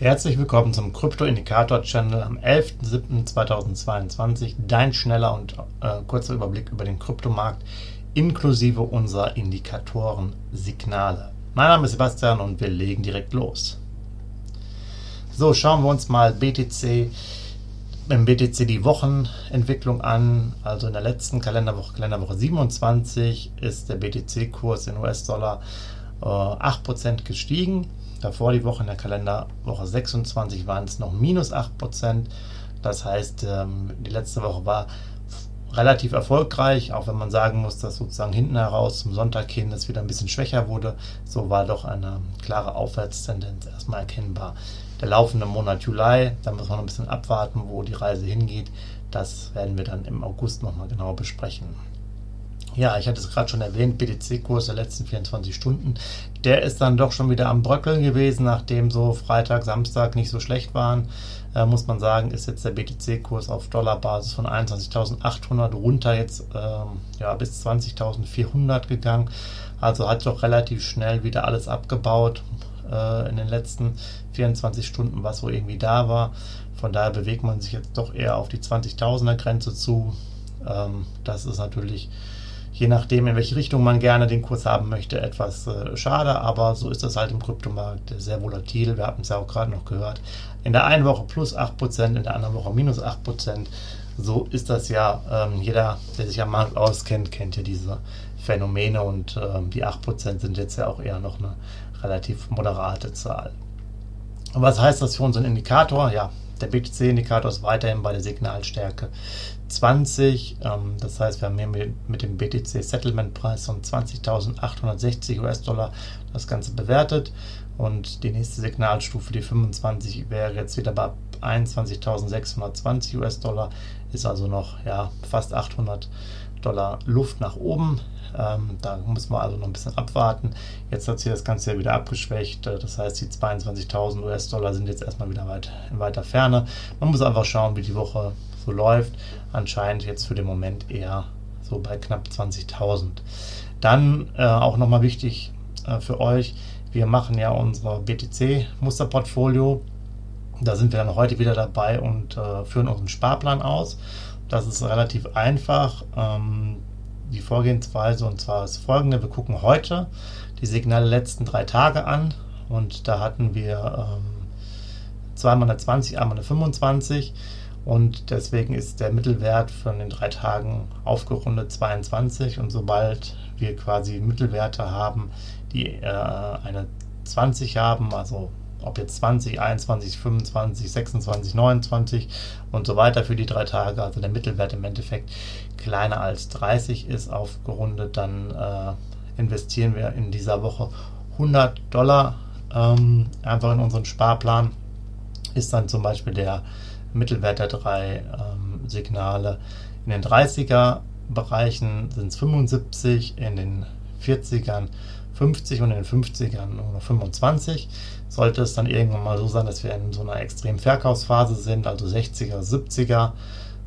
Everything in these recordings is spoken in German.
Herzlich willkommen zum Krypto-Indikator-Channel am 11.07.2022. Dein schneller und äh, kurzer Überblick über den Kryptomarkt inklusive unserer Indikatoren-Signale. Mein Name ist Sebastian und wir legen direkt los. So, schauen wir uns mal BTC im BTC die Wochenentwicklung an. Also in der letzten Kalenderwoche, Kalenderwoche 27, ist der BTC-Kurs in US-Dollar äh, 8% gestiegen Davor die Woche in der Kalenderwoche 26 waren es noch minus 8%. Das heißt, ähm, die letzte Woche war relativ erfolgreich, auch wenn man sagen muss, dass sozusagen hinten heraus zum Sonntag hin es wieder ein bisschen schwächer wurde. So war doch eine klare Aufwärtstendenz erstmal erkennbar. Der laufende Monat Juli, da muss man noch ein bisschen abwarten, wo die Reise hingeht. Das werden wir dann im August nochmal genau besprechen. Ja, ich hatte es gerade schon erwähnt, BTC-Kurs der letzten 24 Stunden. Der ist dann doch schon wieder am Bröckeln gewesen, nachdem so Freitag, Samstag nicht so schlecht waren. Äh, muss man sagen, ist jetzt der BTC-Kurs auf Dollarbasis von 21.800 runter jetzt ähm, ja, bis 20.400 gegangen. Also hat doch relativ schnell wieder alles abgebaut äh, in den letzten 24 Stunden, was so irgendwie da war. Von daher bewegt man sich jetzt doch eher auf die 20.000er Grenze zu. Ähm, das ist natürlich je nachdem, in welche Richtung man gerne den Kurs haben möchte, etwas äh, schade, aber so ist das halt im Kryptomarkt sehr volatil. Wir haben es ja auch gerade noch gehört. In der einen Woche plus 8%, in der anderen Woche minus 8%. So ist das ja. Ähm, jeder, der sich am Markt auskennt, kennt ja diese Phänomene und ähm, die 8% sind jetzt ja auch eher noch eine relativ moderate Zahl. Und was heißt das für unseren Indikator? Ja, der BTC-Indikator ist weiterhin bei der Signalstärke 20. Ähm, das heißt, wir haben hier mit dem BTC-Settlement-Preis von 20.860 US-Dollar das Ganze bewertet. Und die nächste Signalstufe, die 25, wäre jetzt wieder bei 21.620 US-Dollar. Ist also noch ja, fast 800 Dollar Luft nach oben. Ähm, da muss man also noch ein bisschen abwarten. Jetzt hat sich das Ganze ja wieder abgeschwächt. Äh, das heißt, die 22.000 US-Dollar sind jetzt erstmal wieder weit, in weiter Ferne. Man muss einfach schauen, wie die Woche so läuft. Anscheinend jetzt für den Moment eher so bei knapp 20.000. Dann äh, auch nochmal wichtig äh, für euch, wir machen ja unser BTC-Musterportfolio. Da sind wir dann heute wieder dabei und äh, führen unseren Sparplan aus. Das ist relativ einfach. Ähm, die Vorgehensweise und zwar ist folgende: Wir gucken heute die Signale letzten drei Tage an. Und da hatten wir ähm, zweimal eine 20, einmal eine 25 und deswegen ist der Mittelwert von den drei Tagen aufgerundet 22 und sobald wir quasi Mittelwerte haben, die äh, eine 20 haben, also ob jetzt 20, 21, 25, 26, 29 und so weiter für die drei Tage, also der Mittelwert im Endeffekt kleiner als 30 ist. Aufgerundet, dann äh, investieren wir in dieser Woche 100 Dollar. Ähm, einfach in unseren Sparplan. Ist dann zum Beispiel der Mittelwert der drei ähm, Signale in den 30er Bereichen. Sind es 75, in den 40ern 50 und in den 50ern nur 25. Sollte es dann irgendwann mal so sein, dass wir in so einer extremen Verkaufsphase sind, also 60er, 70er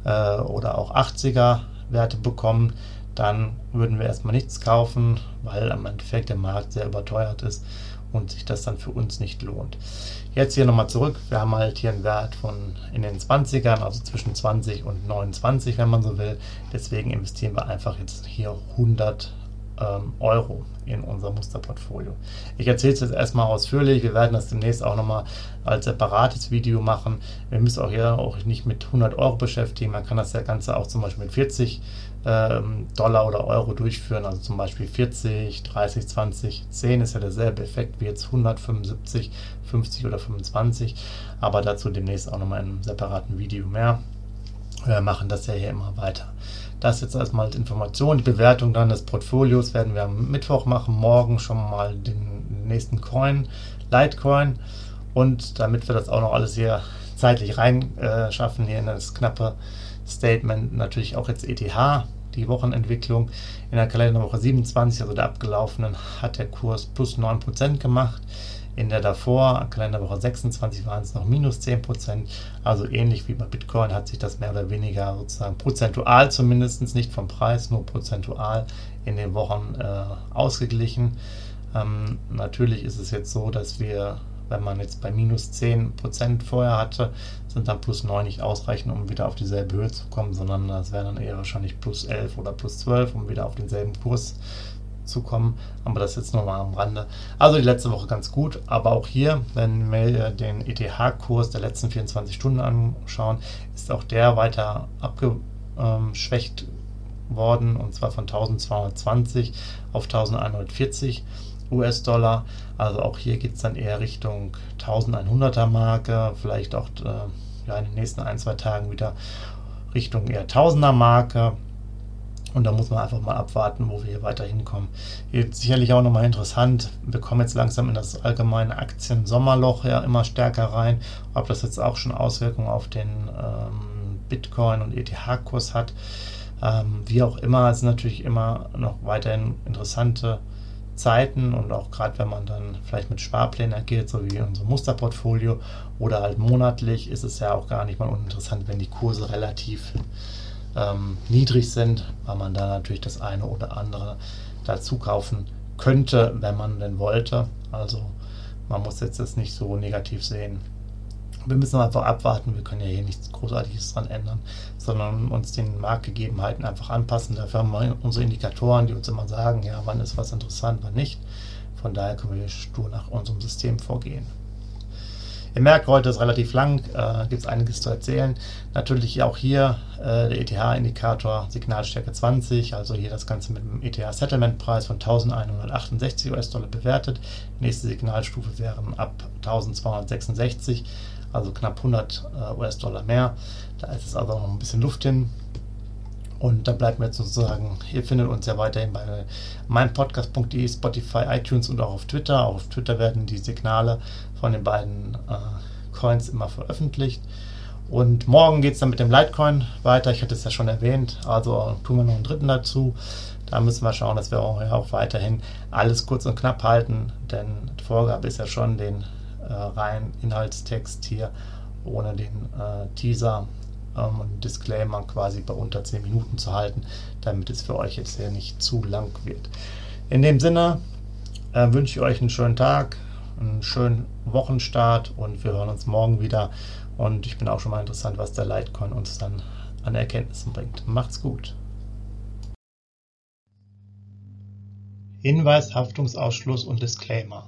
äh, oder auch 80er Werte bekommen, dann würden wir erstmal nichts kaufen, weil im Endeffekt der Markt sehr überteuert ist und sich das dann für uns nicht lohnt. Jetzt hier nochmal zurück. Wir haben halt hier einen Wert von in den 20ern, also zwischen 20 und 29, wenn man so will. Deswegen investieren wir einfach jetzt hier 100 ähm, Euro in unser Musterportfolio. Ich erzähle es jetzt erstmal ausführlich. Wir werden das demnächst auch nochmal als separates Video machen. Wir müssen auch hier auch nicht mit 100 Euro beschäftigen. Man kann das Ganze auch zum Beispiel mit 40 ähm, Dollar oder Euro durchführen. Also zum Beispiel 40, 30, 20, 10 ist ja derselbe Effekt wie jetzt 175, 50 oder 25. Aber dazu demnächst auch nochmal in einem separaten Video mehr. Wir machen das ja hier immer weiter. Das jetzt erstmal als Information. Die Bewertung dann des Portfolios werden wir am Mittwoch machen. Morgen schon mal den nächsten Coin, Litecoin. Und damit wir das auch noch alles hier zeitlich reinschaffen, äh, hier in das knappe Statement, natürlich auch jetzt ETH. die Wochenentwicklung. In der Kalenderwoche 27, also der abgelaufenen, hat der Kurs plus 9% gemacht. In der davor, Kalenderwoche 26, waren es noch minus 10%. Also ähnlich wie bei Bitcoin hat sich das mehr oder weniger sozusagen prozentual zumindest, nicht vom Preis, nur prozentual in den Wochen äh, ausgeglichen. Ähm, natürlich ist es jetzt so, dass wir wenn man jetzt bei minus 10% vorher hatte, sind dann plus 9 nicht ausreichend, um wieder auf dieselbe Höhe zu kommen, sondern das wäre dann eher wahrscheinlich plus 11 oder plus 12, um wieder auf denselben Kurs zu kommen. Aber das jetzt nur mal am Rande. Also die letzte Woche ganz gut, aber auch hier, wenn wir den ETH-Kurs der letzten 24 Stunden anschauen, ist auch der weiter abgeschwächt worden und zwar von 1220 auf 1140 US-Dollar. Also auch hier geht es dann eher Richtung 1100er Marke, vielleicht auch äh, ja, in den nächsten ein, zwei Tagen wieder Richtung eher 1000er Marke. Und da muss man einfach mal abwarten, wo wir hier weiter hinkommen. Jetzt sicherlich auch nochmal interessant, wir kommen jetzt langsam in das allgemeine Aktien-Sommerloch ja immer stärker rein. Ob das jetzt auch schon Auswirkungen auf den ähm, Bitcoin- und ETH-Kurs hat. Ähm, wie auch immer, es sind natürlich immer noch weiterhin interessante Zeiten und auch gerade wenn man dann vielleicht mit Sparplänen agiert, so wie unser Musterportfolio oder halt monatlich, ist es ja auch gar nicht mal uninteressant, wenn die Kurse relativ ähm, niedrig sind, weil man da natürlich das eine oder andere dazu kaufen könnte, wenn man denn wollte. Also man muss jetzt das nicht so negativ sehen wir müssen einfach abwarten, wir können ja hier nichts Großartiges dran ändern, sondern uns den Marktgegebenheiten einfach anpassen. Dafür haben wir unsere Indikatoren, die uns immer sagen, ja, wann ist was interessant, wann nicht. Von daher können wir stur nach unserem System vorgehen. Ihr merkt, heute ist relativ lang, äh, gibt es einiges zu erzählen. Natürlich auch hier äh, der ETH-Indikator Signalstärke 20, also hier das Ganze mit dem ETH-Settlement-Preis von 1168 US-Dollar bewertet. Nächste Signalstufe wären ab 1266 also knapp 100 äh, US-Dollar mehr. Da ist es also noch ein bisschen Luft hin. Und da bleibt mir jetzt sozusagen, ihr findet uns ja weiterhin bei meinpodcast.de, Spotify, iTunes und auch auf Twitter. Auch auf Twitter werden die Signale von den beiden äh, Coins immer veröffentlicht. Und morgen geht es dann mit dem Litecoin weiter. Ich hatte es ja schon erwähnt. Also tun wir noch einen dritten dazu. Da müssen wir schauen, dass wir auch, ja, auch weiterhin alles kurz und knapp halten. Denn die Vorgabe ist ja schon, den äh, rein Inhaltstext hier ohne den äh, Teaser ähm, und Disclaimer quasi bei unter 10 Minuten zu halten, damit es für euch jetzt hier nicht zu lang wird. In dem Sinne äh, wünsche ich euch einen schönen Tag, einen schönen Wochenstart und wir hören uns morgen wieder. Und ich bin auch schon mal interessant, was der Litecoin uns dann an Erkenntnissen bringt. Macht's gut. Hinweis, Haftungsausschluss und Disclaimer.